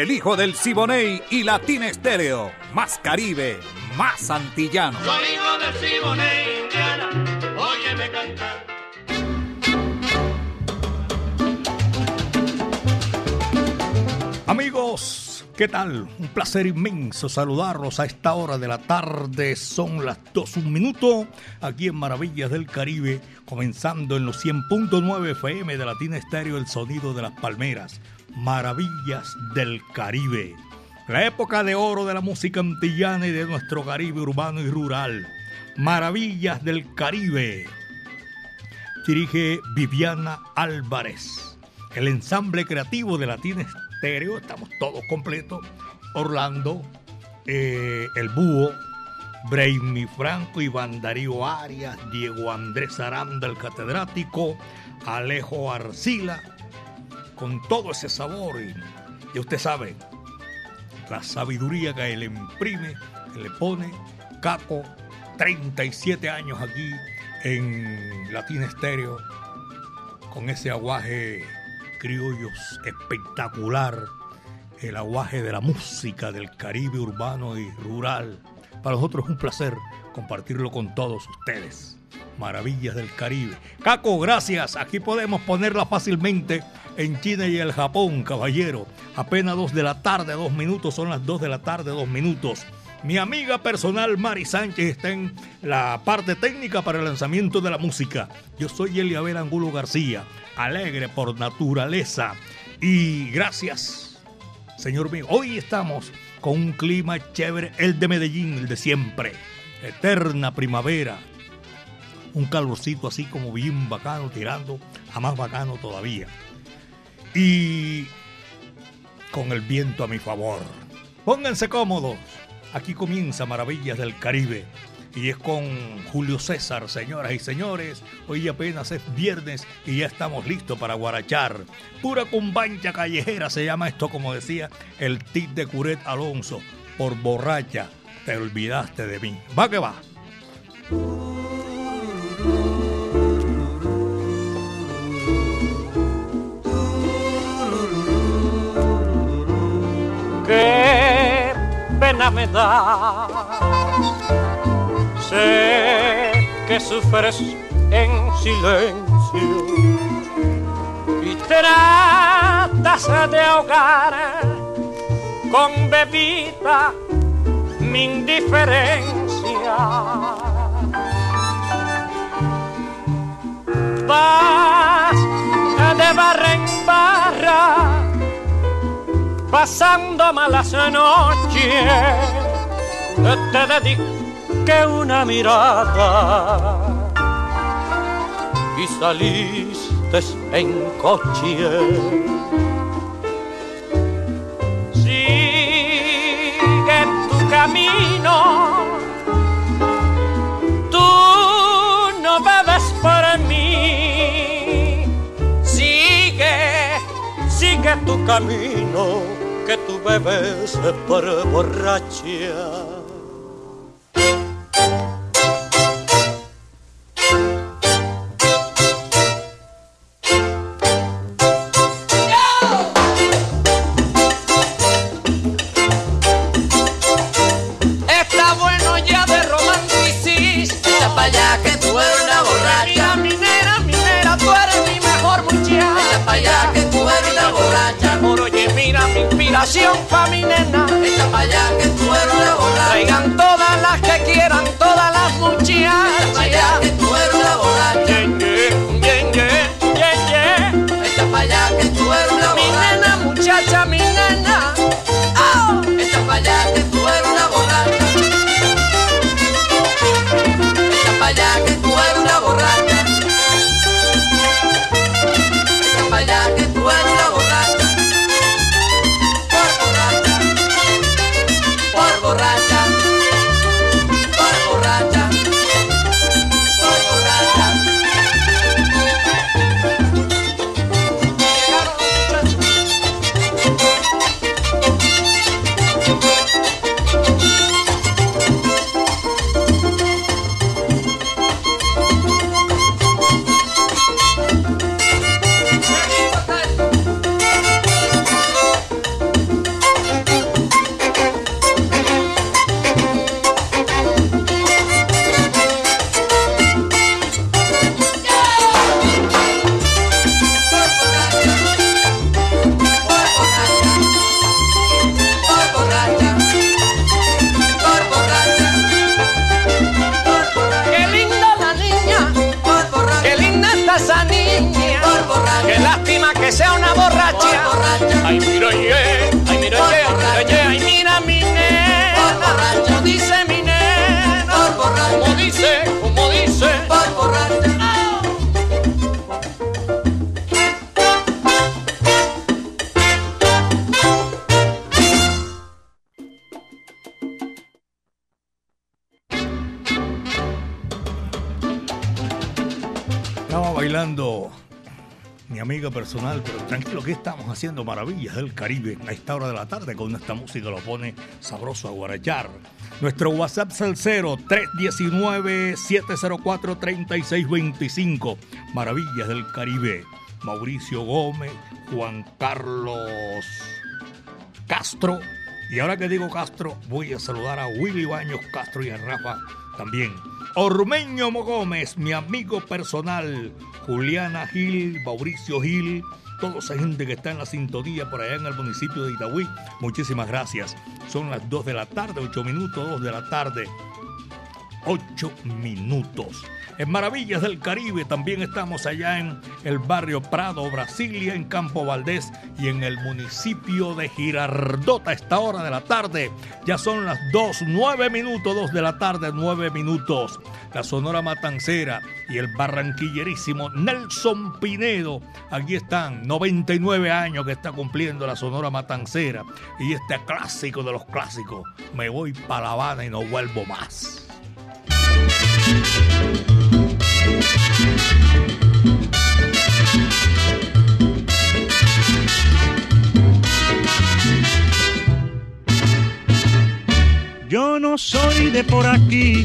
El hijo del Siboney y Latina Estéreo. Más Caribe, más antillano. Soy hijo del Siboney, Indiana. Óyeme cantar. Amigos, ¿qué tal? Un placer inmenso saludarlos a esta hora de la tarde. Son las 2 un minuto aquí en Maravillas del Caribe, comenzando en los 100.9 FM de Latina Estéreo, el sonido de las palmeras. Maravillas del Caribe. La época de oro de la música antillana y de nuestro Caribe urbano y rural. Maravillas del Caribe. Dirige Viviana Álvarez. El ensamble creativo de Latina Estéreo, estamos todos completos. Orlando, eh, El Búho, Brainy Franco, Iván Darío Arias, Diego Andrés Aranda, el catedrático, Alejo Arcila, con todo ese sabor y, y usted sabe, la sabiduría que él imprime, que le pone Caco, 37 años aquí en Latina Estéreo, con ese aguaje criollos espectacular, el aguaje de la música del Caribe urbano y rural. Para nosotros es un placer compartirlo con todos ustedes. Maravillas del Caribe. Caco, gracias. Aquí podemos ponerla fácilmente en China y el Japón, caballero. Apenas dos de la tarde, dos minutos, son las dos de la tarde, dos minutos. Mi amiga personal Mari Sánchez está en la parte técnica para el lanzamiento de la música. Yo soy Eliabel Angulo García, alegre por naturaleza. Y gracias, señor mío. Hoy estamos con un clima chévere, el de Medellín, el de siempre. Eterna primavera. Un calorcito así como bien bacano, tirando a más bacano todavía. Y con el viento a mi favor. Pónganse cómodos. Aquí comienza Maravillas del Caribe. Y es con Julio César, señoras y señores. Hoy apenas es viernes y ya estamos listos para guarachar. Pura cumbancha callejera se llama esto, como decía el tit de Curet Alonso. Por borracha, te olvidaste de mí. Va que va. qué pena me da. Sé que sufres en silencio y tratas de ahogar con bebida mi indiferencia. Vas de barra en barra pasando malas noches, te dediqué una mirada y saliste en coche. Camino, tú no bebes por mí, sigue, sigue tu camino que tú bebes por borracha. Mi inspiración pa' haciendo maravillas del Caribe a esta hora de la tarde con esta música lo pone sabroso a guarachar. Nuestro WhatsApp es el 319-704-3625. Maravillas del Caribe. Mauricio Gómez, Juan Carlos Castro. Y ahora que digo Castro, voy a saludar a Willy Baños Castro y a Rafa también. Ormeño Gómez, mi amigo personal. Juliana Gil, Mauricio Gil, toda esa gente que está en la sintonía por allá en el municipio de Itagüí. Muchísimas gracias. Son las 2 de la tarde, 8 minutos, 2 de la tarde. 8 minutos. En Maravillas del Caribe también estamos allá en el barrio Prado, Brasilia, en Campo Valdés y en el municipio de Girardota a esta hora de la tarde. Ya son las 2, 9 minutos, 2 de la tarde, 9 minutos. La Sonora Matancera y el barranquillerísimo Nelson Pinedo. Aquí están, 99 años que está cumpliendo la Sonora Matancera. Y este clásico de los clásicos, me voy para La Habana y no vuelvo más. Yo no soy de por aquí,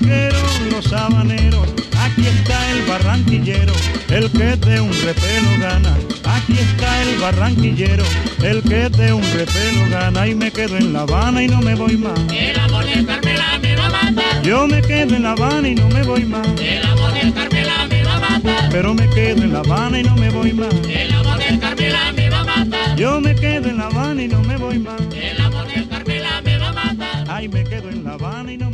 Los habaneros. Aquí está el barranquillero, el que de un repelo gana. Aquí está el barranquillero, el que de un repelo gana. Y me quedo en La Habana y no me voy más. El amor de Carmela me va a matar. Yo me quedo en La Habana y no me voy más. El amor de Carmela me va a matar. Pero me quedo en La Habana y no me voy más. El amor de Carmela me va a matar. Yo me quedo en La Habana y no me voy más. El amor de Carmela me va a matar. Ay, me quedo en La Habana y no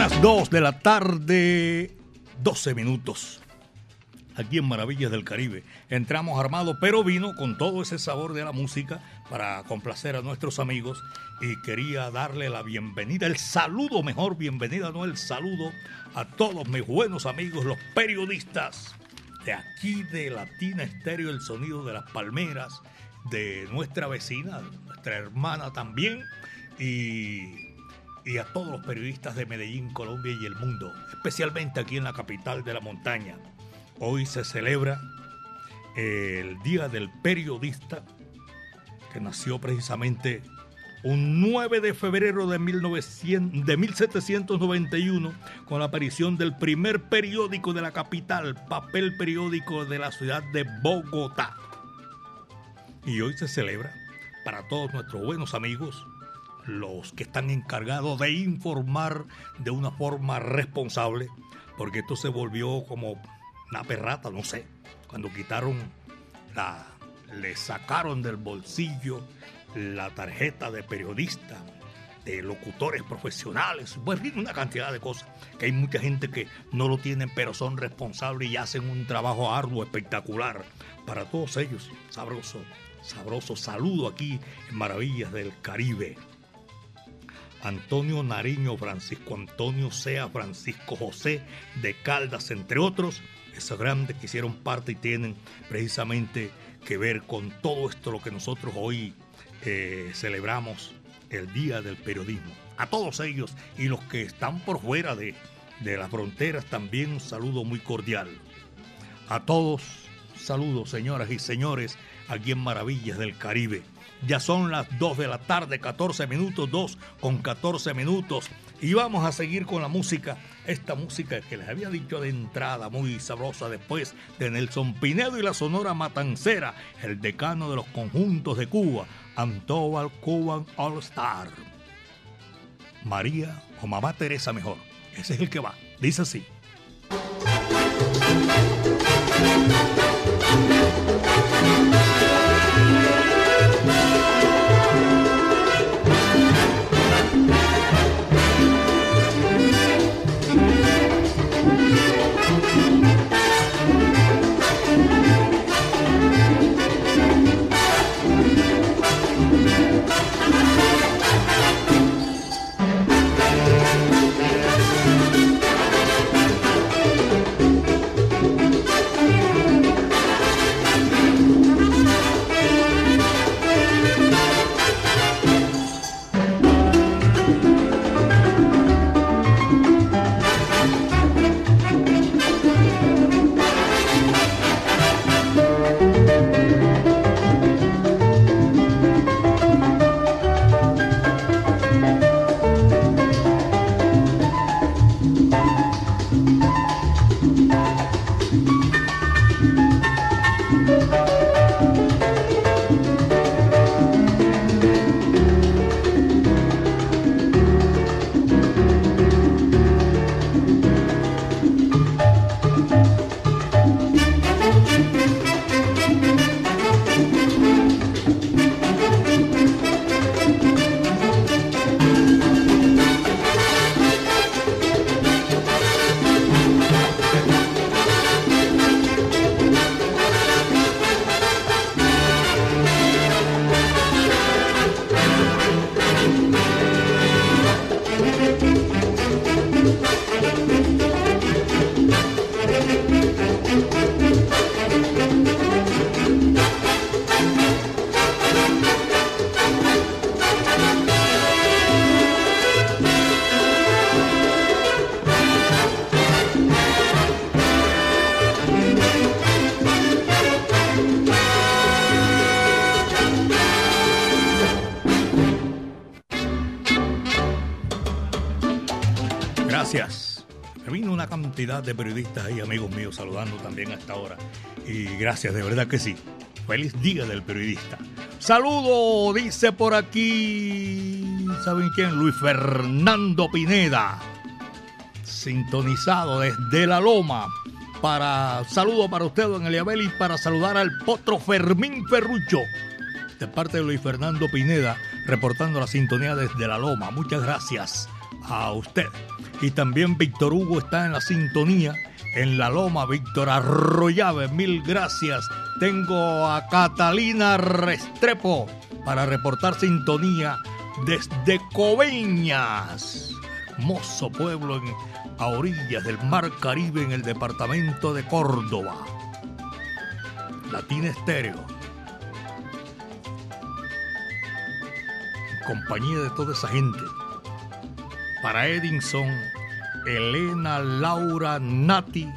las 2 de la tarde, 12 minutos. Aquí en Maravillas del Caribe. Entramos armados, pero vino con todo ese sabor de la música para complacer a nuestros amigos. Y quería darle la bienvenida, el saludo, mejor bienvenida, no el saludo, a todos mis buenos amigos, los periodistas de aquí de Latina Estéreo, el sonido de las palmeras, de nuestra vecina, nuestra hermana también. Y y a todos los periodistas de Medellín, Colombia y el mundo, especialmente aquí en la capital de la montaña. Hoy se celebra el Día del Periodista, que nació precisamente un 9 de febrero de, 1900, de 1791 con la aparición del primer periódico de la capital, papel periódico de la ciudad de Bogotá. Y hoy se celebra para todos nuestros buenos amigos, los que están encargados de informar de una forma responsable, porque esto se volvió como una perrata, no sé, cuando quitaron la, le sacaron del bolsillo la tarjeta de periodista, de locutores profesionales, pues una cantidad de cosas, que hay mucha gente que no lo tienen, pero son responsables y hacen un trabajo arduo, espectacular. Para todos ellos, sabroso, sabroso saludo aquí en Maravillas del Caribe. Antonio Nariño, Francisco Antonio Sea, Francisco José de Caldas, entre otros, esos grandes que hicieron parte y tienen precisamente que ver con todo esto lo que nosotros hoy eh, celebramos el Día del Periodismo. A todos ellos y los que están por fuera de, de las fronteras también un saludo muy cordial. A todos, saludos señoras y señores aquí en Maravillas del Caribe. Ya son las 2 de la tarde, 14 minutos, 2 con 14 minutos. Y vamos a seguir con la música, esta música que les había dicho de entrada, muy sabrosa después de Nelson Pinedo y la Sonora Matancera, el decano de los conjuntos de Cuba, Antobal Cuban All Star. María o Mamá Teresa mejor. Ese es el que va. Dice así. De periodistas y amigos míos saludando también a esta hora. Y gracias, de verdad que sí. Feliz día del periodista. Saludo, dice por aquí, ¿saben quién? Luis Fernando Pineda. Sintonizado desde La Loma. Para saludo para usted, don Eliabel, y para saludar al potro Fermín Ferrucho. De parte de Luis Fernando Pineda, reportando la sintonía desde La Loma. Muchas gracias a usted. Y también Víctor Hugo está en la sintonía. En la loma, Víctor Arroyave, mil gracias. Tengo a Catalina Restrepo para reportar sintonía desde Coveñas, hermoso pueblo en, a orillas del Mar Caribe en el departamento de Córdoba. Latina Estéreo. En compañía de toda esa gente para Edinson, Elena, Laura, Nati,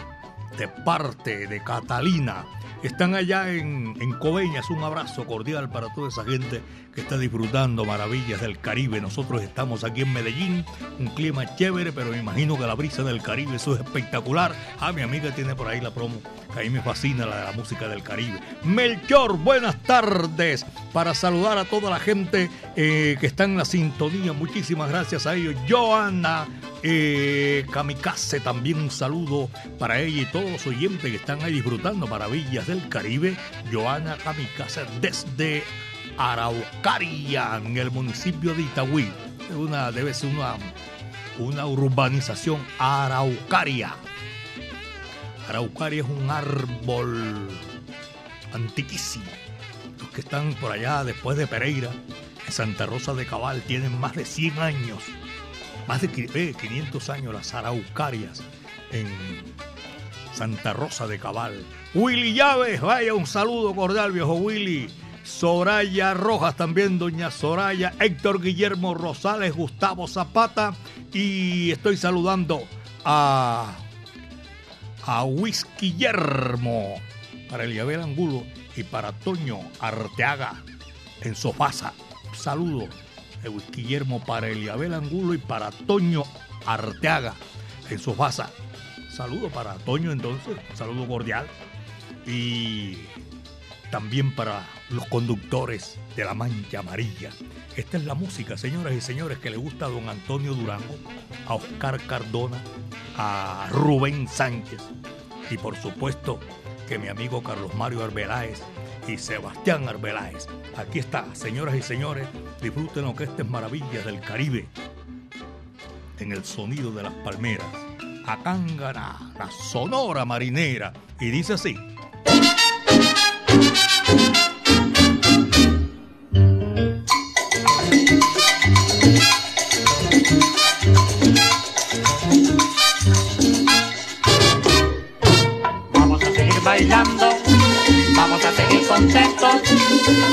de parte de Catalina. Están allá en, en Coveñas. Un abrazo cordial para toda esa gente que está disfrutando maravillas del Caribe. Nosotros estamos aquí en Medellín, un clima chévere, pero me imagino que la brisa del Caribe, eso es espectacular. Ah, mi amiga tiene por ahí la promo, que a me fascina la música del Caribe. Melchor, buenas tardes. Para saludar a toda la gente eh, que está en la sintonía, muchísimas gracias a ellos. Joana eh, Kamikaze, también un saludo para ella y todos los oyentes que están ahí disfrutando maravillas del Caribe. Joana Kamikaze desde Araucaria, en el municipio de Itagüí. Una, debe ser una, una urbanización araucaria. Araucaria es un árbol antiquísimo. Los que están por allá después de Pereira, en Santa Rosa de Cabal, tienen más de 100 años, más de 500 años las araucarias en Santa Rosa de Cabal. Willy Llaves, vaya un saludo cordial, viejo Willy. Soraya Rojas también, doña Soraya, Héctor Guillermo Rosales, Gustavo Zapata y estoy saludando a, a Whisky Guillermo para Eliabel Angulo y para Toño Arteaga en Sofasa. Saludo de Guillermo para Eliabel Angulo y para Toño Arteaga en Sofasa. Saludo para Toño entonces, saludo cordial. Y también para los conductores de la Mancha Amarilla. Esta es la música, señoras y señores, que le gusta a don Antonio Durango, a Oscar Cardona, a Rubén Sánchez y por supuesto que mi amigo Carlos Mario Arbeláez y Sebastián Arbeláez. Aquí está, señoras y señores, disfruten lo que estas maravillas del Caribe en el sonido de las palmeras. Acángana, la sonora marinera. Y dice así. Bailando, vamos a seguir contentos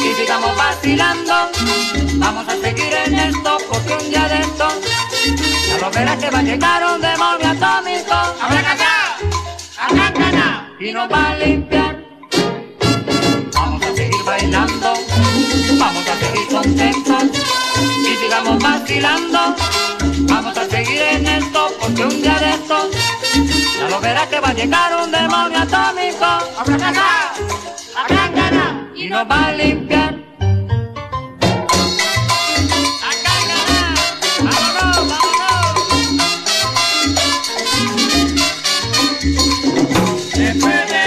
y sigamos vacilando. Vamos a seguir en esto porque un día de esto ya lo verás que va a llegar un demonio atómico. ¡Abracadá! ¡Abracadá! Y nos va a limpiar. Vamos a seguir bailando, vamos a seguir contentos y sigamos vacilando. Vamos a seguir en esto porque un día de esto verás que va a llegar un demonio atómico. ¡Abracadá! ¡Abracadá! Y nos va a limpiar. ¡Abracadá! ¡Vámonos, vámonos! Después de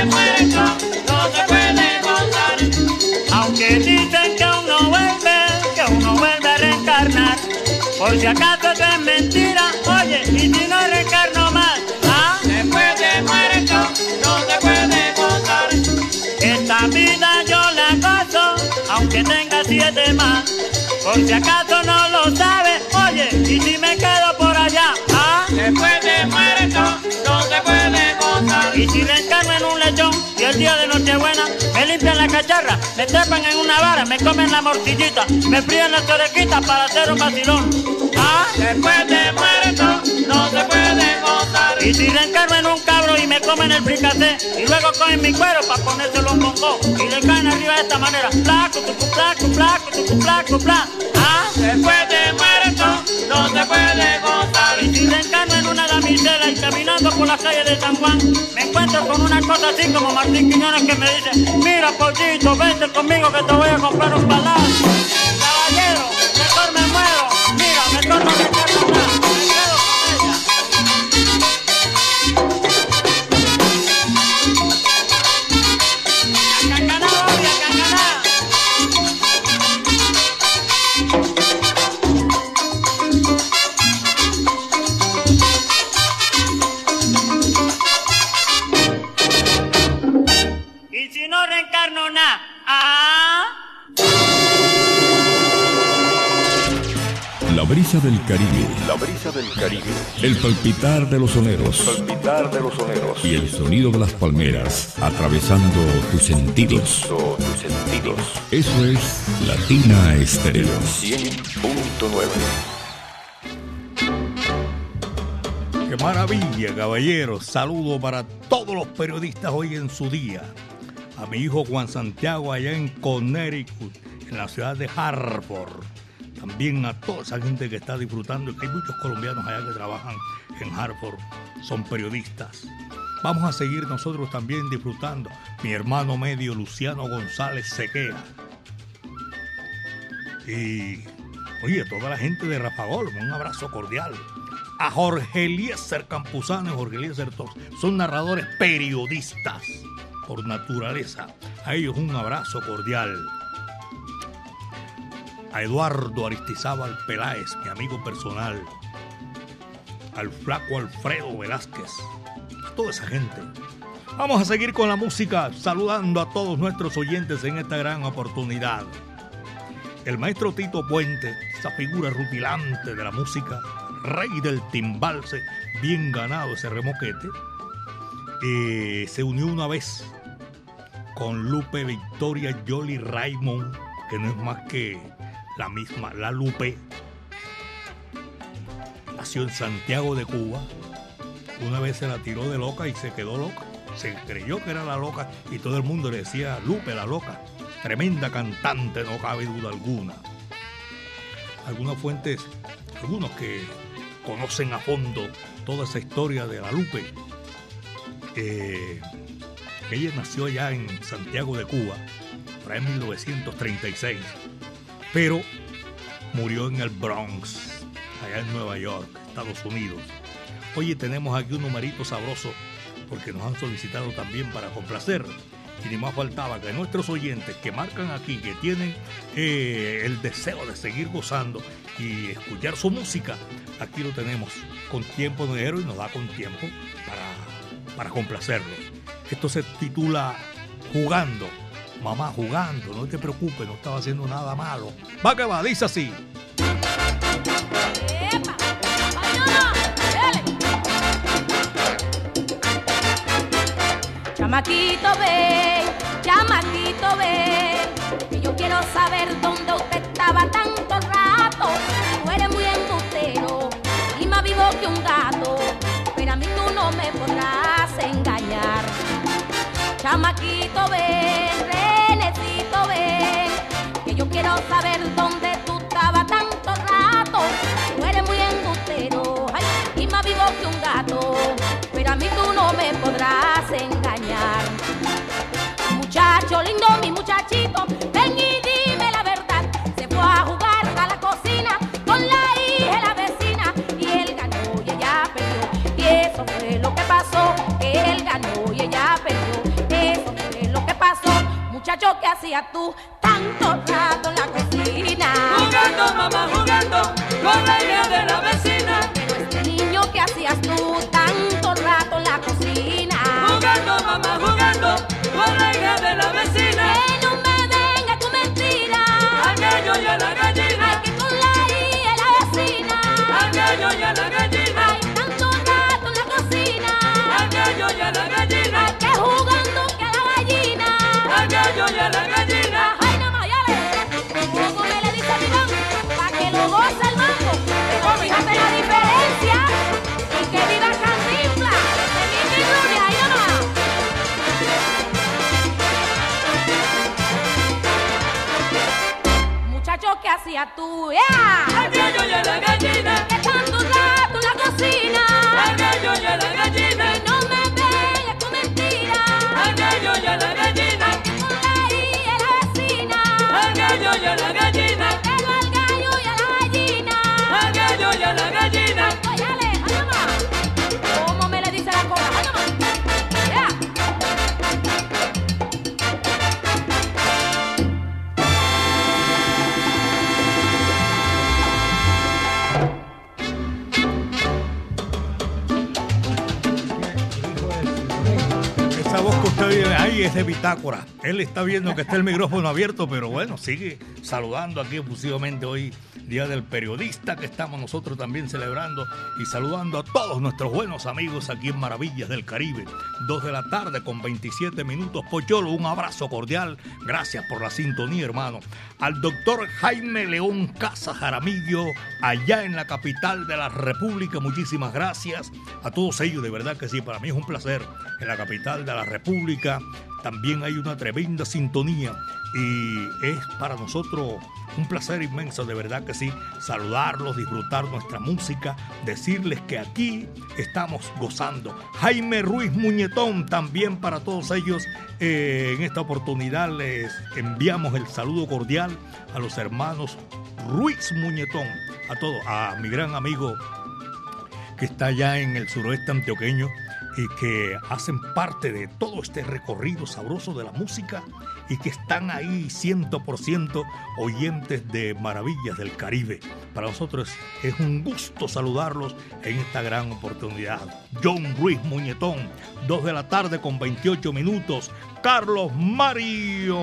tenga siete más. Por si acaso no lo sabes, oye, y si me quedo por allá, ¿ah? Después de muerto no se puede gozar. Y si reencarno en un lechón y el día de Nochebuena me limpian la cacharra, me trepan en una vara, me comen la morcillita, me fríen las orejitas para hacer un vacilón. ¿Ah? Después de muerto no se puede gozar. Y si reencarno en un cabro y me comen el fricacé y luego cogen mi cuero para ponérselo en bongo y le caen arriba de esta manera. Placo, tucu, placo, placo, tucu, placo, placo. ¿Ah? Después de muerto no se puede gozar. Y si reencarno en una damisela y caminando por las calles de San Juan, me encuentro con una cosa así como Martín Quiñones que me dice, mira pollito, vente conmigo que te voy a comprar un palacio. Mejor no brisa del Caribe. La brisa del Caribe. El palpitar de los soneros. palpitar de los soneros. Y el sonido de las palmeras atravesando tus sentidos. tus sentidos. Eso es Latina Estéreo. 100.9. maravilla, caballeros. Saludo para todos los periodistas hoy en su día. A mi hijo Juan Santiago allá en Connecticut, en la ciudad de Hartford. También a toda esa gente que está disfrutando, que hay muchos colombianos allá que trabajan en Hartford, son periodistas. Vamos a seguir nosotros también disfrutando. Mi hermano medio Luciano González Sequea. Y, oye, toda la gente de Rafa un abrazo cordial a Jorge Eliezer Campuzano y Jorge Eliezer Torres. Son narradores periodistas por naturaleza. A ellos un abrazo cordial. A Eduardo Aristizábal Peláez, mi amigo personal. Al flaco Alfredo Velázquez. A toda esa gente. Vamos a seguir con la música, saludando a todos nuestros oyentes en esta gran oportunidad. El maestro Tito Puente, esa figura rutilante de la música, rey del timbalse, bien ganado ese remoquete, eh, se unió una vez con Lupe Victoria Jolly Raymond, que no es más que la misma, la Lupe. Nació en Santiago de Cuba. Una vez se la tiró de loca y se quedó loca. Se creyó que era la loca y todo el mundo le decía Lupe la loca. Tremenda cantante, no cabe duda alguna. Algunas fuentes, algunos que conocen a fondo toda esa historia de la Lupe. Eh, ella nació allá en Santiago de Cuba, para en 1936, pero murió en el Bronx, allá en Nueva York, Estados Unidos. Oye, tenemos aquí un numerito sabroso porque nos han solicitado también para complacer. Y ni más faltaba que nuestros oyentes que marcan aquí, que tienen eh, el deseo de seguir gozando y escuchar su música, aquí lo tenemos con tiempo de y nos da con tiempo para, para complacerlo. Esto se titula Jugando. Mamá, jugando, no te preocupes, no estaba haciendo nada malo. Va que va, dice así. Chamaquito, ven, chamaquito, ven, que yo quiero saber dónde usted estaba tanto rato. Tú eres muy embustero y más vivo que un gato, pero a mí tú no me podrás engañar. Chamaquito, renecito, que yo quiero saber dónde tú estabas tanto rato. Tú eres muy embustero y más vivo que un gato, pero a mí tú no me podrás engañar. Muchacho lindo, mi muchachito, ven y muchacho, ¿qué hacías tú tanto rato en la cocina? Jugando, mamá, jugando con la hija de la vecina. Muchacho, ¿qué hacías tú? ¡Ya! La gallina. Que tanto rato en la cocina. Al gallo y a la gallina. Y no me vengas con mentira. Al gallo y a la gallina. Que la vecina. Gallina. Yeah. Es de bitácora. Él está viendo que está el micrófono abierto, pero bueno, sigue saludando aquí efusivamente hoy Día del Periodista, que estamos nosotros también celebrando y saludando a todos nuestros buenos amigos aquí en Maravillas del Caribe. Dos de la tarde con 27 minutos. Pocholo, un abrazo cordial. Gracias por la sintonía, hermano. Al doctor Jaime León Casa Jaramillo, allá en la capital de la República, muchísimas gracias. A todos ellos, de verdad que sí, para mí es un placer. En la capital de la República también hay una tremenda sintonía y es para nosotros un placer inmenso, de verdad que sí, saludarlos, disfrutar nuestra música, decirles que aquí estamos gozando. Jaime Ruiz Muñetón, también para todos ellos, eh, en esta oportunidad les enviamos el saludo cordial a los hermanos Ruiz Muñetón, a todos, a mi gran amigo que está allá en el suroeste antioqueño y que hacen parte de todo este recorrido sabroso de la música y que están ahí 100% oyentes de Maravillas del Caribe. Para nosotros es un gusto saludarlos en esta gran oportunidad. John Ruiz Muñetón, 2 de la tarde con 28 minutos. Carlos Mario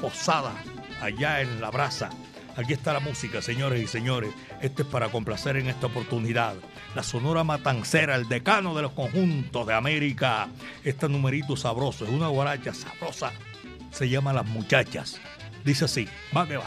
Posada, allá en La Brasa. Aquí está la música, señores y señores. Este es para complacer en esta oportunidad. La Sonora Matancera, el decano de los conjuntos de América. Este numerito sabroso, es una guaracha sabrosa se llama Las Muchachas. Dice así, va que va.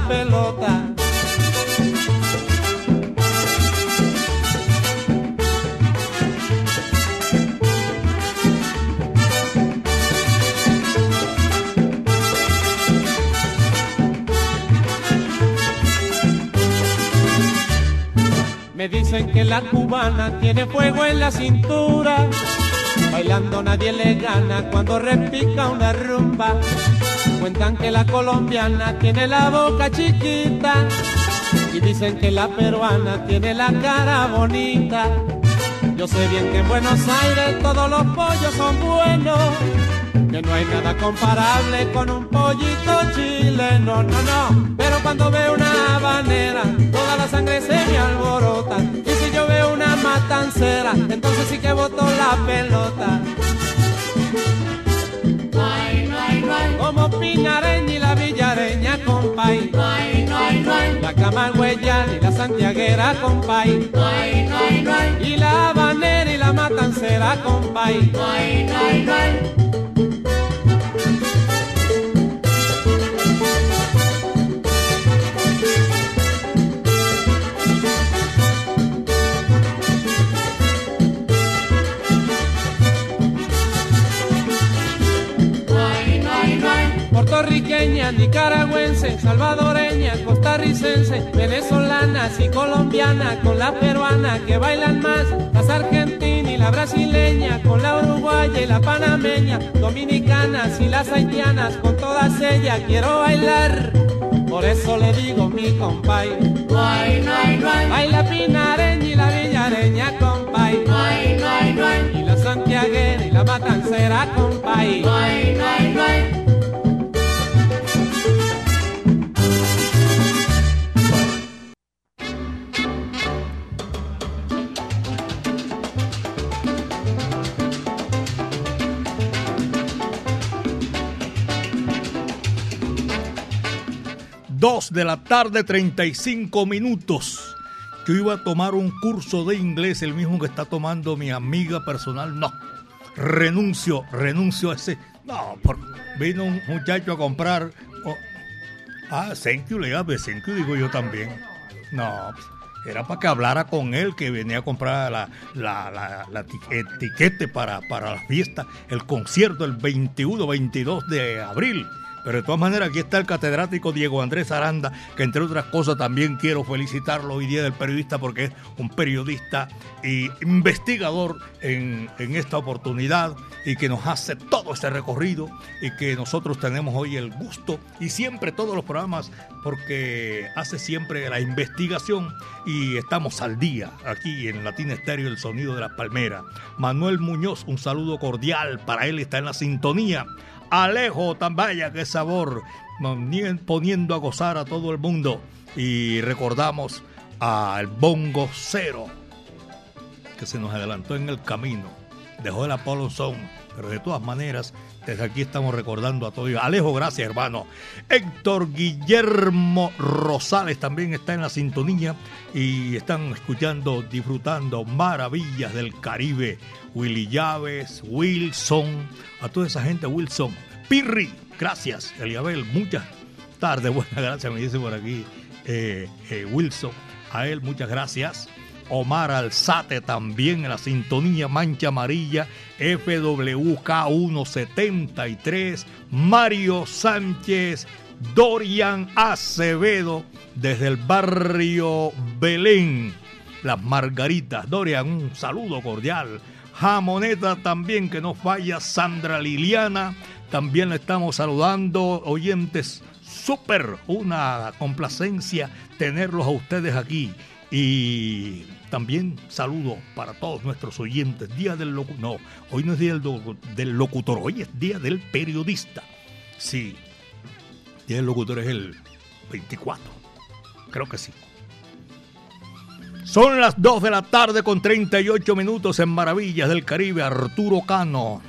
pelota. Me dicen que la cubana tiene fuego en la cintura, bailando nadie le gana cuando repica una rumba. Cuentan que la colombiana tiene la boca chiquita y dicen que la peruana tiene la cara bonita. Yo sé bien que en Buenos Aires todos los pollos son buenos, que no hay nada comparable con un pollito chileno, no, no. Pero cuando veo una habanera, toda la sangre se me alborota. Y si yo veo una matancera, entonces sí que boto la pelota. Como Pinareña y la Villareña, compay. La Camagüeyana y la Santiaguera, compay. Y la Habanera y la Matancera, compay. Puertorriqueña, nicaragüense, salvadoreña, costarricense, venezolanas y colombiana, con la peruana que bailan más, las argentinas y la brasileña, con la uruguaya y la panameña, dominicanas y las haitianas, con todas ellas quiero bailar. Por eso le digo mi compay, no hay, no hay, no hay. la pinareña y la villareña, compay. Y la santiaguera y la matancera, compay, de la tarde, 35 minutos. Yo iba a tomar un curso de inglés, el mismo que está tomando mi amiga personal. No, renuncio, renuncio a ese. No, por... vino un muchacho a comprar. Oh, ah, thank you, le thank you, digo yo también. No, era para que hablara con él que venía a comprar la, la, la, etiquete para, para la fiesta, el concierto el 21, 22 de abril. Pero de todas maneras, aquí está el catedrático Diego Andrés Aranda, que entre otras cosas también quiero felicitarlo hoy día del periodista porque es un periodista e investigador en, en esta oportunidad y que nos hace todo este recorrido y que nosotros tenemos hoy el gusto y siempre todos los programas porque hace siempre la investigación y estamos al día aquí en Latina Estéreo El Sonido de las Palmeras. Manuel Muñoz, un saludo cordial para él, está en la sintonía. Alejo, tan vaya que sabor, poniendo a gozar a todo el mundo. Y recordamos al Bongo Cero, que se nos adelantó en el camino, dejó el Apollo Zone, pero de todas maneras, desde aquí estamos recordando a todos. Alejo, gracias hermano. Héctor Guillermo Rosales también está en la sintonía y están escuchando, disfrutando maravillas del Caribe Willy Llaves, Wilson, a toda esa gente, Wilson, Pirri, gracias, Eliabel, muchas tardes, buenas gracias, me dice por aquí eh, eh, Wilson, a él muchas gracias. Omar Alzate también en la sintonía Mancha Amarilla, FWK173, Mario Sánchez, Dorian Acevedo desde el barrio Belén, Las Margaritas. Dorian, un saludo cordial Jamoneta también, que no falla, Sandra Liliana, también le estamos saludando, oyentes, súper, una complacencia tenerlos a ustedes aquí. Y también saludo para todos nuestros oyentes. Día del locutor. No, hoy no es día del, locutor, hoy es día del periodista. Sí, día del locutor es el 24. Creo que sí. Son las 2 de la tarde con 38 minutos en Maravillas del Caribe. Arturo Cano,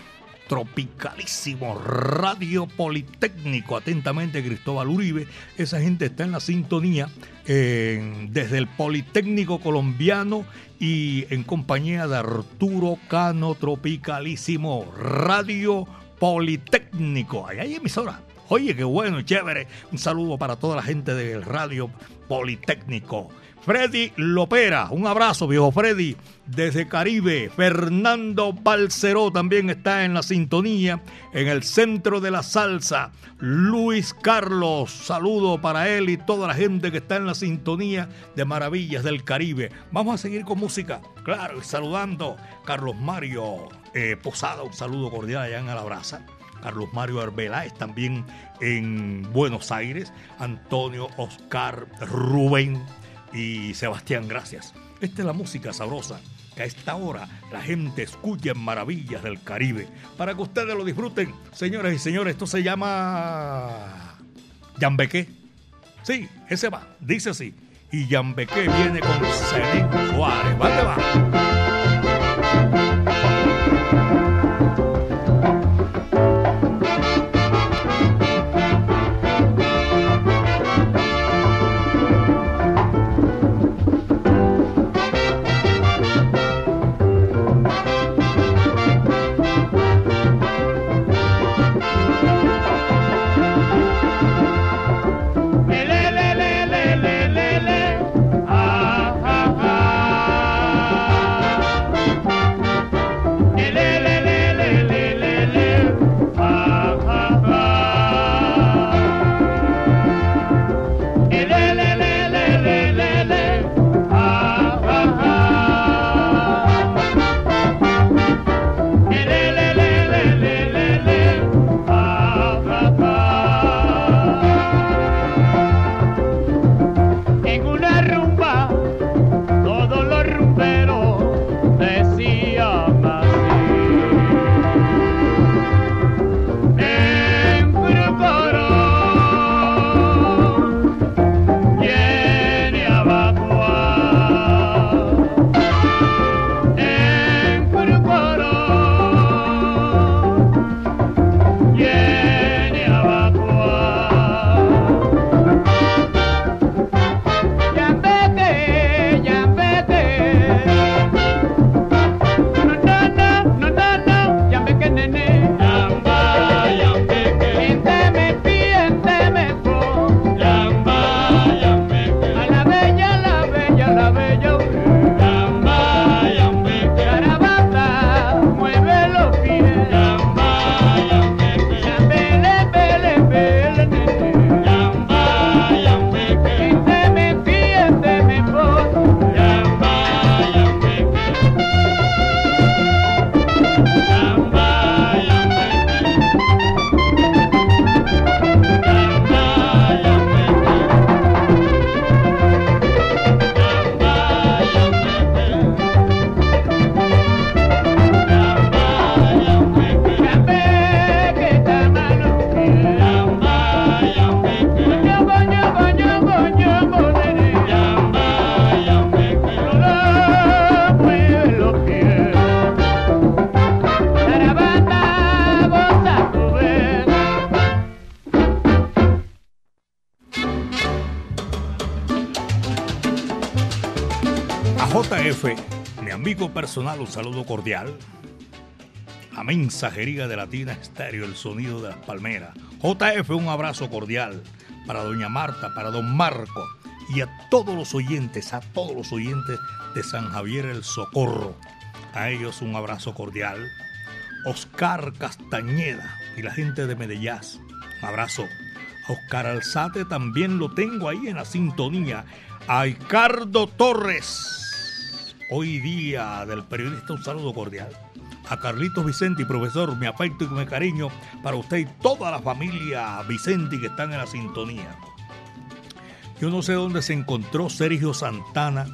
tropicalísimo Radio Politécnico. Atentamente, Cristóbal Uribe. Esa gente está en la sintonía desde el Politécnico Colombiano y en compañía de Arturo Cano, tropicalísimo Radio Politécnico. Ahí hay emisora. Oye, qué bueno, chévere. Un saludo para toda la gente del Radio Politécnico. Freddy Lopera, un abrazo, viejo Freddy, desde Caribe. Fernando Balceró también está en la sintonía, en el centro de la salsa. Luis Carlos, saludo para él y toda la gente que está en la sintonía de Maravillas del Caribe. Vamos a seguir con música, claro, y saludando Carlos Mario eh, Posada, un saludo cordial allá en Alabraza. Carlos Mario Arbeláez también en Buenos Aires. Antonio Oscar Rubén y Sebastián, gracias. Esta es la música sabrosa que a esta hora la gente escucha en Maravillas del Caribe. Para que ustedes lo disfruten, señoras y señores, esto se llama Yambeque. Sí, ese va, dice así. Y Yambeque viene con Celín Suárez. ¿Dónde va? Personal, un saludo cordial. La mensajería de Latina Estéreo, el sonido de las palmeras. JF, un abrazo cordial para doña Marta, para don Marco y a todos los oyentes, a todos los oyentes de San Javier el Socorro. A ellos un abrazo cordial. Oscar Castañeda y la gente de Medellín. Un abrazo. Oscar Alzate también lo tengo ahí en la sintonía. A Ricardo Torres hoy día del periodista, un saludo cordial. A Carlitos Vicente y profesor, mi afecto y mi cariño para usted y toda la familia Vicente que están en la sintonía. Yo no sé dónde se encontró Sergio Santana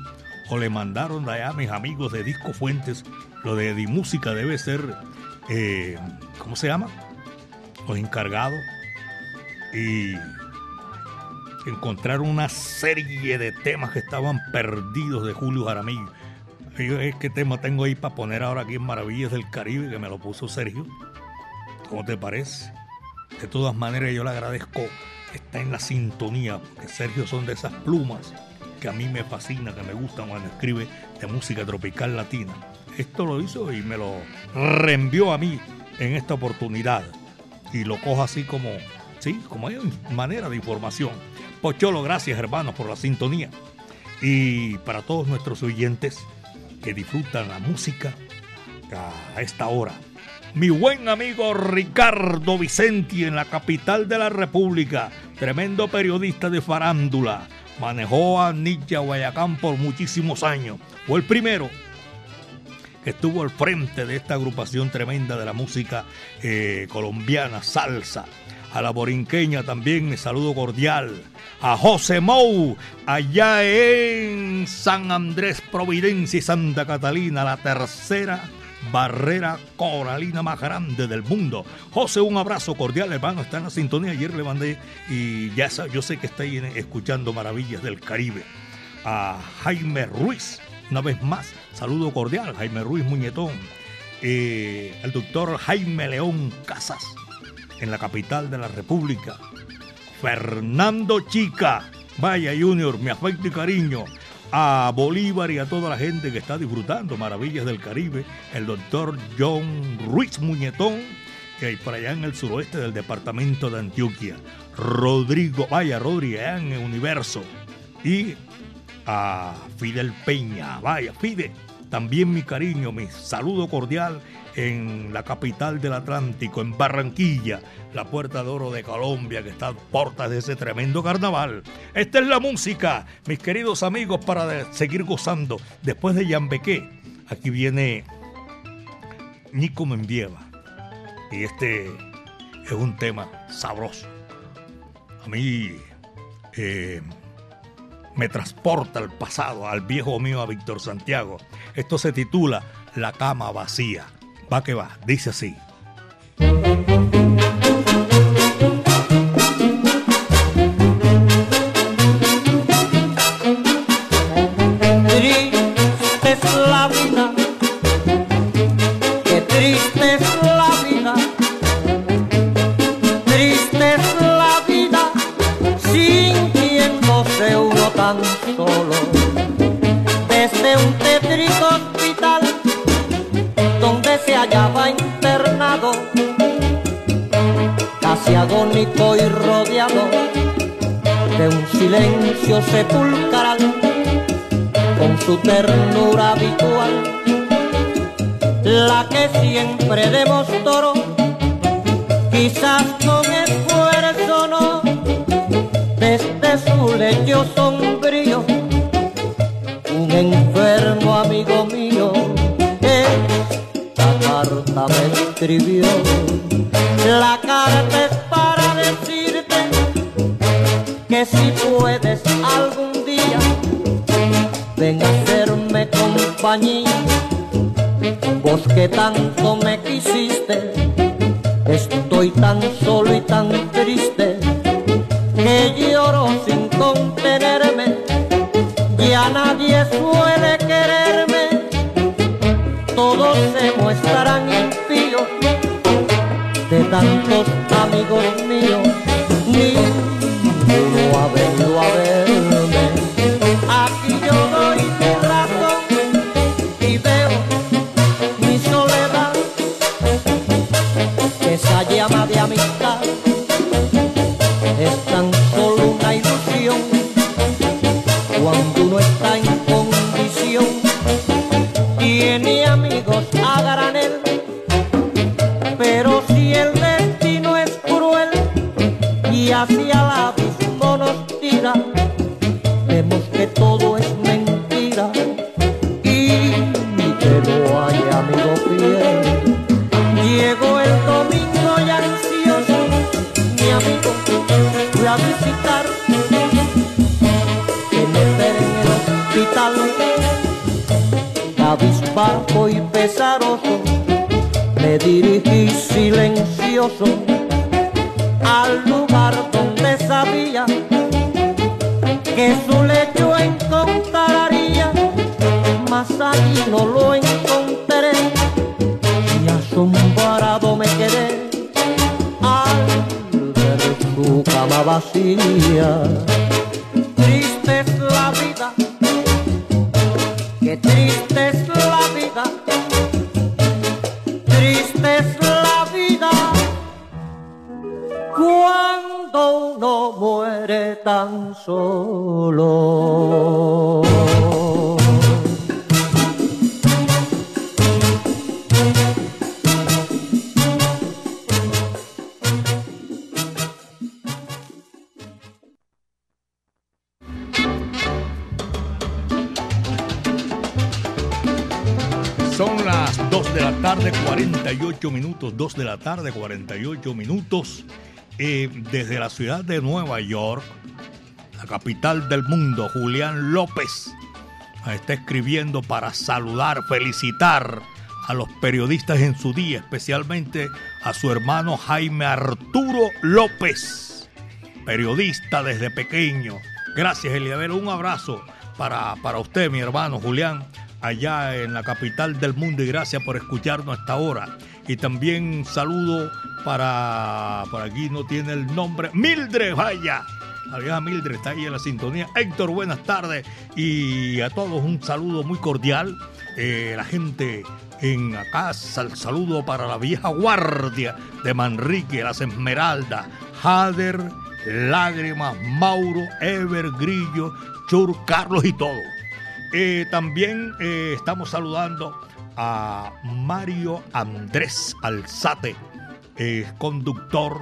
o le mandaron allá a mis amigos de Disco Fuentes. Lo de Di Música debe ser, eh, ¿cómo se llama? Los encargados. Y encontraron una serie de temas que estaban perdidos de Julio Jaramillo es qué tema tengo ahí para poner ahora aquí en Maravillas del Caribe, que me lo puso Sergio. ¿Cómo te parece? De todas maneras, yo le agradezco está en la sintonía, porque Sergio son de esas plumas que a mí me fascina, que me gustan cuando escribe de música tropical latina. Esto lo hizo y me lo reenvió a mí en esta oportunidad. Y lo cojo así como, sí, como hay manera de información. Pocholo, gracias hermanos por la sintonía. Y para todos nuestros oyentes, que disfrutan la música a esta hora. Mi buen amigo Ricardo Vicenti en la capital de la República, tremendo periodista de farándula, manejó a Nietzsche Guayacán por muchísimos años. Fue el primero que estuvo al frente de esta agrupación tremenda de la música eh, colombiana, salsa. A la borinqueña también, saludo cordial a José Mou, allá en San Andrés, Providencia y Santa Catalina, la tercera barrera coralina más grande del mundo. José, un abrazo cordial, hermano, está en la sintonía, ayer le mandé y ya yo sé que está ahí escuchando Maravillas del Caribe. A Jaime Ruiz, una vez más, saludo cordial, Jaime Ruiz Muñetón. Eh, al doctor Jaime León Casas, en la capital de la República. Fernando Chica. Vaya Junior, mi afecto y cariño a Bolívar y a toda la gente que está disfrutando Maravillas del Caribe, el doctor John Ruiz Muñetón, que por allá en el suroeste del departamento de Antioquia, Rodrigo, vaya Rodrigo, en el universo, y a Fidel Peña, vaya Fide, también mi cariño, mi saludo cordial en la capital del Atlántico, en Barranquilla, la Puerta de Oro de Colombia, que está a puertas de ese tremendo carnaval. Esta es la música, mis queridos amigos, para seguir gozando. Después de Yambequé, aquí viene Nico Membieva. Y este es un tema sabroso. A mí eh, me transporta al pasado, al viejo mío, a Víctor Santiago. Esto se titula La cama vacía. Va que va, dice así. Silencio sepulcral con su ternura habitual, la que siempre demostró, quizás con esfuerzo no, desde su lecho sombrío, un enfermo amigo mío, esta carta me escribió, la carta que si puedes algún día, ven a hacerme compañía. Vos que tanto me quisiste, estoy tan solo y tan triste que lloro sin contenerme. Ya nadie suele quererme, todos se muestran impíos de tantos amigos Triste es la vida, qué triste es la vida, triste es la vida. Cuando uno muere tan solo. 48 minutos. 2 de la tarde, 48 minutos. Eh, desde la ciudad de Nueva York, la capital del mundo, Julián López está escribiendo para saludar, felicitar a los periodistas en su día, especialmente a su hermano Jaime Arturo López, periodista desde pequeño. Gracias, Eliabel. Un abrazo para, para usted, mi hermano Julián, allá en la capital del mundo y gracias por escucharnos hasta ahora. Y también saludo para, por aquí no tiene el nombre, Mildred, vaya. La vieja Mildred está ahí en la sintonía. Héctor, buenas tardes. Y a todos un saludo muy cordial. Eh, la gente en acá, sal, saludo para la vieja guardia de Manrique, las Esmeraldas, Jader, Lágrimas, Mauro, Ever, Grillo, Chur, Carlos y todo. Eh, también eh, estamos saludando a Mario Andrés Alzate, eh, conductor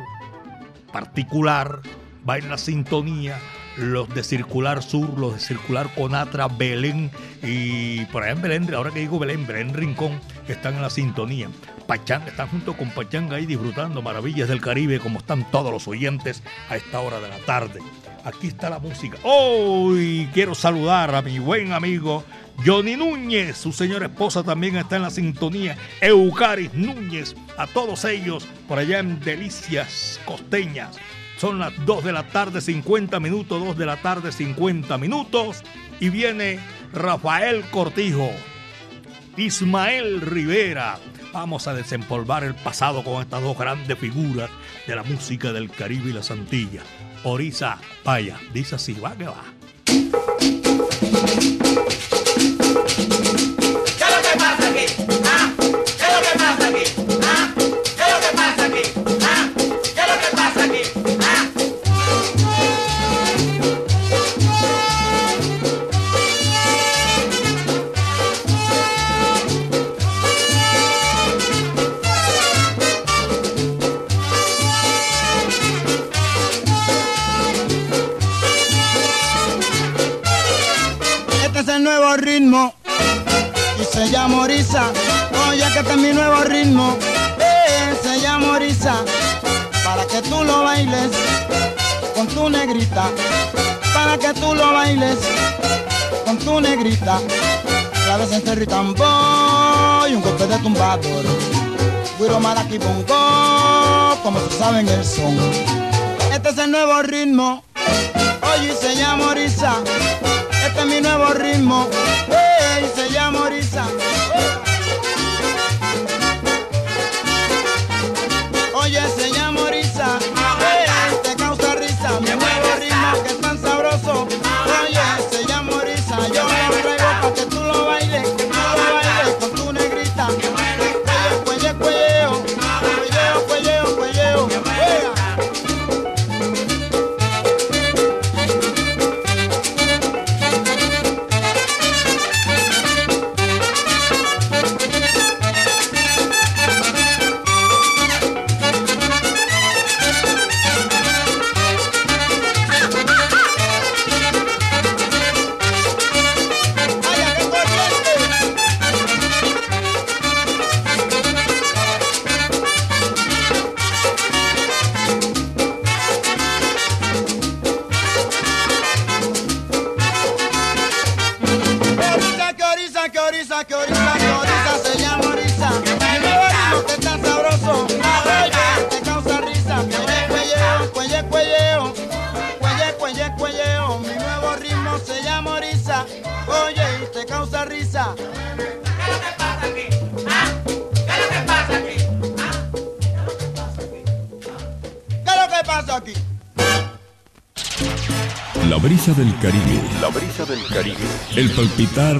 particular, va en la sintonía, los de Circular Sur, los de Circular Conatra, Belén y por allá en Belén, ahora que digo Belén, Belén Rincón, están en la sintonía. Pachanga, están junto con Pachanga ahí disfrutando maravillas del Caribe como están todos los oyentes a esta hora de la tarde. Aquí está la música. Hoy quiero saludar a mi buen amigo Johnny Núñez, su señora esposa también está en la sintonía, Eucaris Núñez, a todos ellos por allá en Delicias Costeñas. Son las 2 de la tarde, 50 minutos, 2 de la tarde, 50 minutos. Y viene Rafael Cortijo, Ismael Rivera. Vamos a desempolvar el pasado con estas dos grandes figuras de la música del Caribe y las Antillas. Orisa Paya, dice así, va que va. ¿Qué es lo que pasa aquí? ¿Ah? ¿Qué es lo que pasa aquí? Oye, que este es mi nuevo ritmo, eh, se llama. Para que tú lo bailes con tu negrita, para que tú lo bailes con tu negrita. Claves en y tambor y un golpe de tumbador. Guiro maraqui bongo, como tú saben el son. Este es el nuevo ritmo, oye, se llama. Este es mi nuevo ritmo,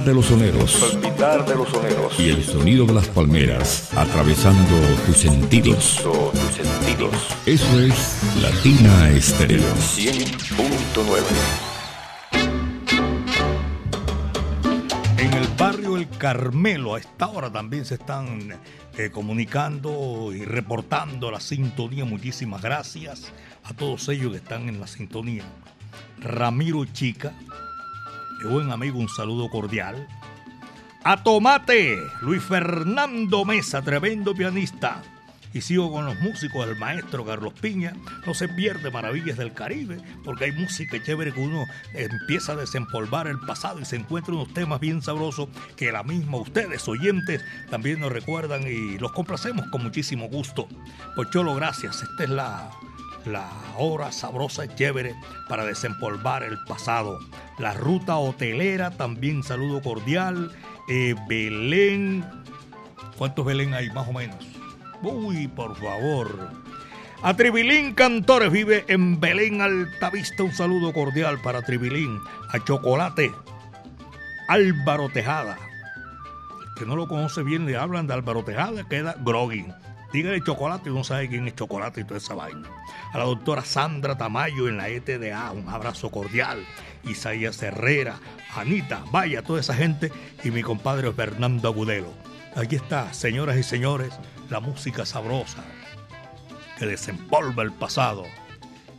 de los soneros. palpitar de los soneros. Y el sonido de las palmeras atravesando tus sentidos. tus sentidos. Eso es Latina Estéreo. 100.9. En el barrio El Carmelo, a esta hora también se están eh, comunicando y reportando la sintonía. Muchísimas gracias a todos ellos que están en la sintonía. Ramiro Chica, buen amigo, un saludo cordial. A Tomate, Luis Fernando Mesa, tremendo pianista. Y sigo con los músicos del maestro Carlos Piña. No se pierde Maravillas del Caribe, porque hay música chévere que uno empieza a desempolvar el pasado y se encuentra unos temas bien sabrosos que la misma ustedes, oyentes, también nos recuerdan y los complacemos con muchísimo gusto. Pues Cholo, gracias. Esta es la, la hora sabrosa y chévere para desempolvar el pasado. La ruta hotelera, también saludo cordial. Eh, Belén, ¿cuántos Belén hay más o menos? Uy, por favor. A Tribilín Cantores vive en Belén Altavista. Un saludo cordial para Tribilín. A Chocolate. Álvaro Tejada. El que no lo conoce bien le hablan de Álvaro Tejada, queda groggy. Dígale chocolate y no sabe quién es chocolate y toda esa vaina. A la doctora Sandra Tamayo en la ETDA, un abrazo cordial. Isaías Herrera, Anita, vaya, toda esa gente. Y mi compadre Fernando Agudelo. Aquí está, señoras y señores, la música sabrosa que desempolva el pasado.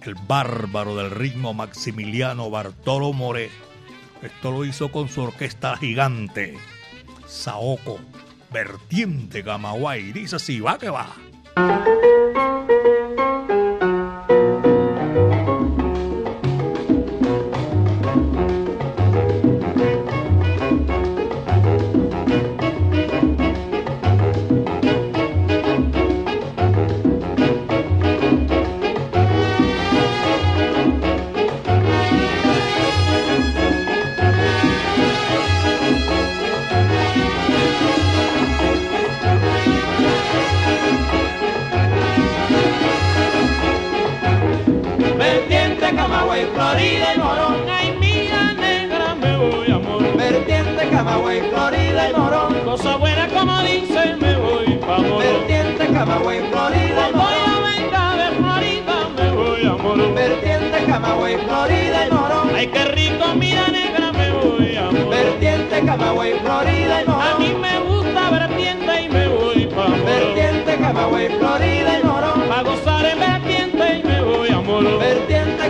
El bárbaro del ritmo Maximiliano Bartolo Moré. Esto lo hizo con su orquesta gigante. Saoco, vertiente Camagüey. Dice así, va que va. Vertiente Camagüey, Florida y Morón. Ay, mira negra, me voy amor. Vertiente Camagüey, Florida y Morón. Cosa buena como dicen, me voy pa' Morón. Vertiente Camagüey, Florida y Morón. Voy a venga de Florida, me voy a Morón. Vertiente Camagüey, Florida y Morón. Ay, qué rico, mira negra, me voy a Morón. Vertiente Camagüey, Florida y Morón. A mí me gusta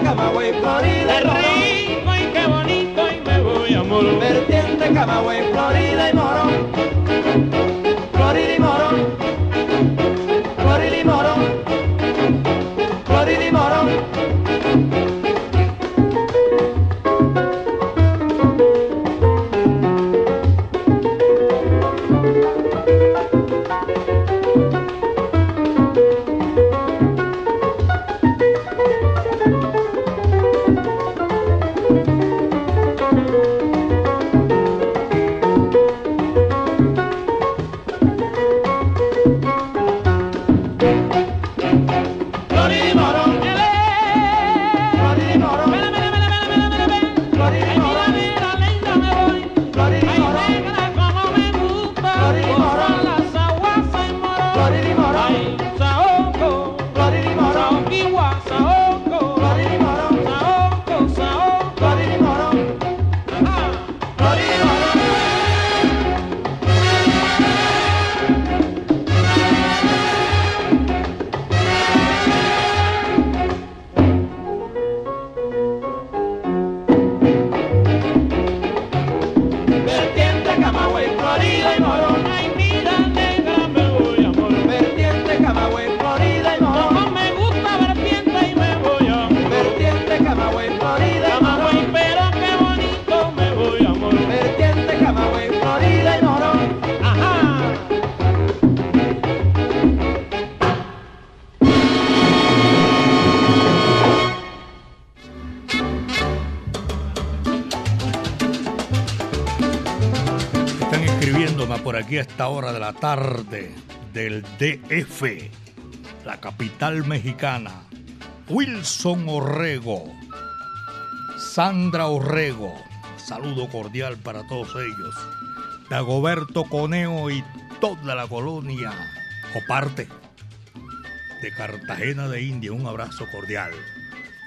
Camagüey, Florida y Morón. Rico y qué bonito y me voy a Morón. Vertiente Camagüey, Florida y Morón. Aquí a esta hora de la tarde del DF, la capital mexicana. Wilson Orrego, Sandra Orrego, saludo cordial para todos ellos. Dagoberto Coneo y toda la colonia o parte de Cartagena de India, un abrazo cordial.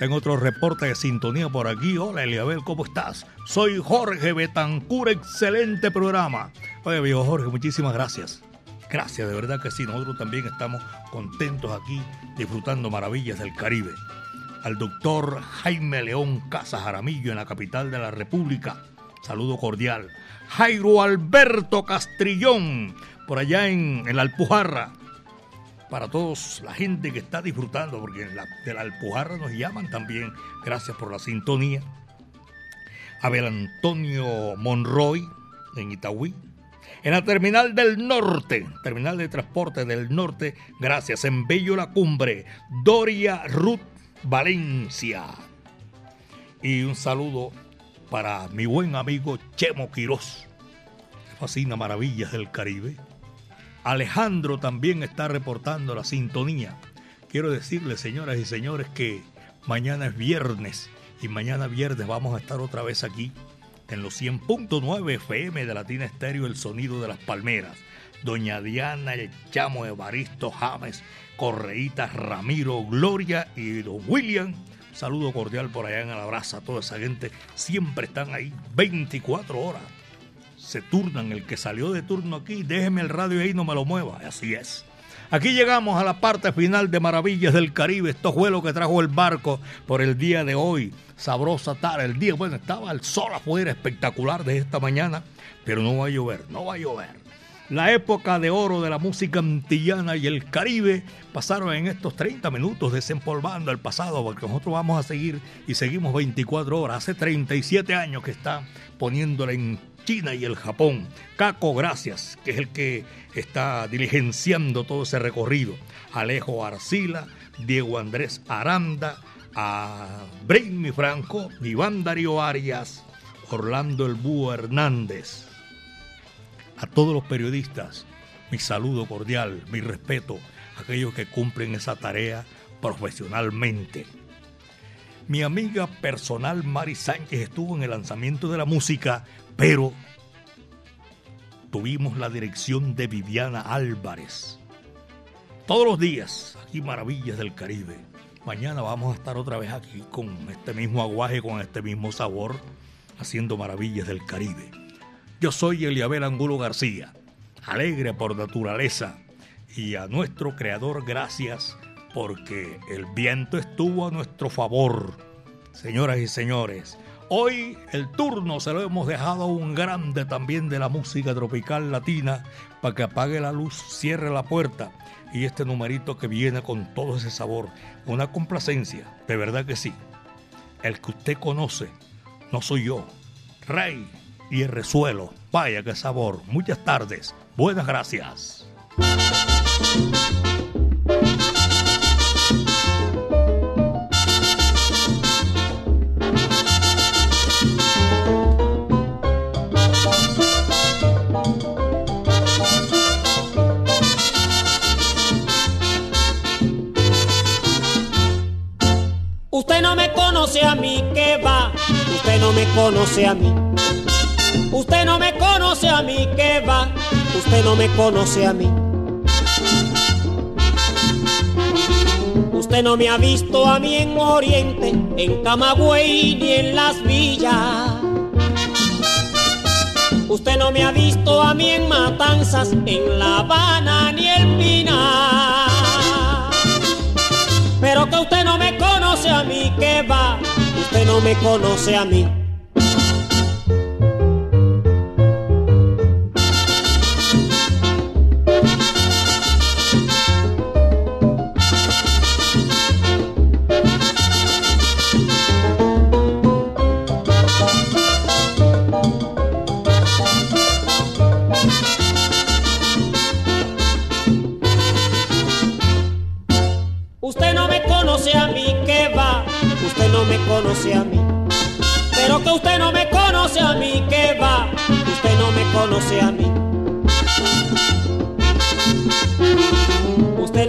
Tengo otro reporte de sintonía por aquí. Hola Eliabel, ¿cómo estás? Soy Jorge Betancur, excelente programa. Oye, viejo Jorge, muchísimas gracias. Gracias, de verdad que sí. Nosotros también estamos contentos aquí disfrutando maravillas del Caribe. Al doctor Jaime León Casa Jaramillo en la capital de la República. Saludo cordial. Jairo Alberto Castrillón, por allá en, en la Alpujarra para todos la gente que está disfrutando, porque de la Alpujarra nos llaman también. Gracias por la sintonía. Abel Antonio Monroy en Itagüí. En la terminal del norte, terminal de transporte del norte, gracias. En Bello La Cumbre, Doria Ruth Valencia. Y un saludo para mi buen amigo Chemo Quirós. fascina Maravillas del Caribe. Alejandro también está reportando la sintonía. Quiero decirles, señoras y señores, que mañana es viernes y mañana viernes vamos a estar otra vez aquí en los 100.9 FM de Latina Estéreo, el sonido de las palmeras. Doña Diana, el chamo Evaristo James, Correíta Ramiro, Gloria y Don William. Saludo cordial por allá en Alabraza. Toda esa gente siempre están ahí 24 horas se turnan. El que salió de turno aquí, déjeme el radio ahí, no me lo mueva. Así es. Aquí llegamos a la parte final de Maravillas del Caribe. Esto fue que trajo el barco por el día de hoy. Sabrosa tarde. El día, bueno, estaba el sol afuera, espectacular de esta mañana, pero no va a llover, no va a llover. La época de oro de la música antillana y el Caribe pasaron en estos 30 minutos desempolvando el pasado, porque nosotros vamos a seguir y seguimos 24 horas. Hace 37 años que está poniéndole en China y el Japón. Caco Gracias, que es el que está diligenciando todo ese recorrido. Alejo Arcila, Diego Andrés Aranda, a Brainy Franco, Iván Darío Arias, Orlando El Búho Hernández. A todos los periodistas, mi saludo cordial, mi respeto a aquellos que cumplen esa tarea profesionalmente. Mi amiga personal Mari Sánchez estuvo en el lanzamiento de la música pero tuvimos la dirección de Viviana Álvarez. Todos los días, aquí Maravillas del Caribe. Mañana vamos a estar otra vez aquí con este mismo aguaje, con este mismo sabor, haciendo Maravillas del Caribe. Yo soy Eliabel Angulo García, alegre por naturaleza, y a nuestro creador gracias porque el viento estuvo a nuestro favor. Señoras y señores, Hoy el turno se lo hemos dejado a un grande también de la música tropical latina para que apague la luz, cierre la puerta y este numerito que viene con todo ese sabor, una complacencia, de verdad que sí. El que usted conoce, no soy yo, Rey y el resuelo, vaya que sabor. Muchas tardes, buenas gracias. Conoce a mí. Usted no me conoce a mí, que va? Usted no me conoce a mí. Usted no me ha visto a mí en Oriente, en Camagüey ni en las villas. Usted no me ha visto a mí en Matanzas, en La Habana ni en Pinar. Pero que usted no me conoce a mí, que va, usted no me conoce a mí.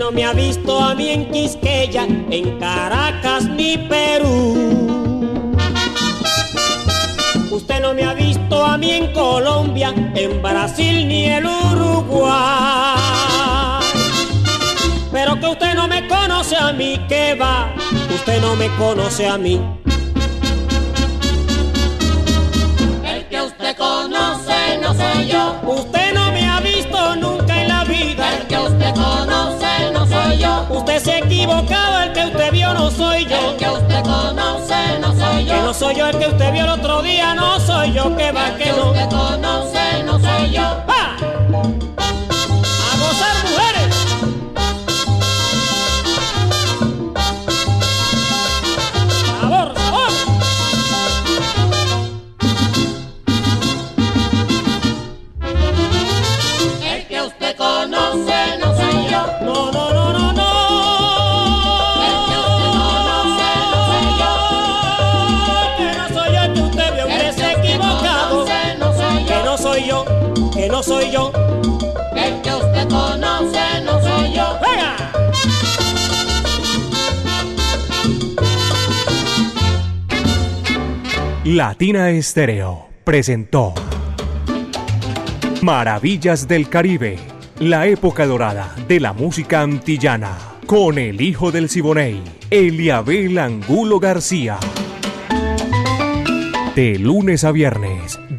No me ha visto a mí en Quisqueya, en Caracas ni Perú. Usted no me ha visto a mí en Colombia, en Brasil ni en Uruguay. Pero que usted no me conoce a mí, que va, usted no me conoce a mí. El que usted conoce no soy yo. Usted no me ha visto nunca en la vida. El que usted conoce no soy yo. Usted se ha equivocado, el que usted vio no soy yo. El que usted conoce no soy yo. Que no soy yo el que usted vio el otro día, no soy yo, que va, el que, que no. usted conoce no soy yo. ¡Ah! Yo. El que usted conoce no soy yo. ¡Venga! Latina Estéreo presentó Maravillas del Caribe, la época dorada de la música antillana, con el hijo del Siboney, Eliabel Angulo García. De lunes a viernes,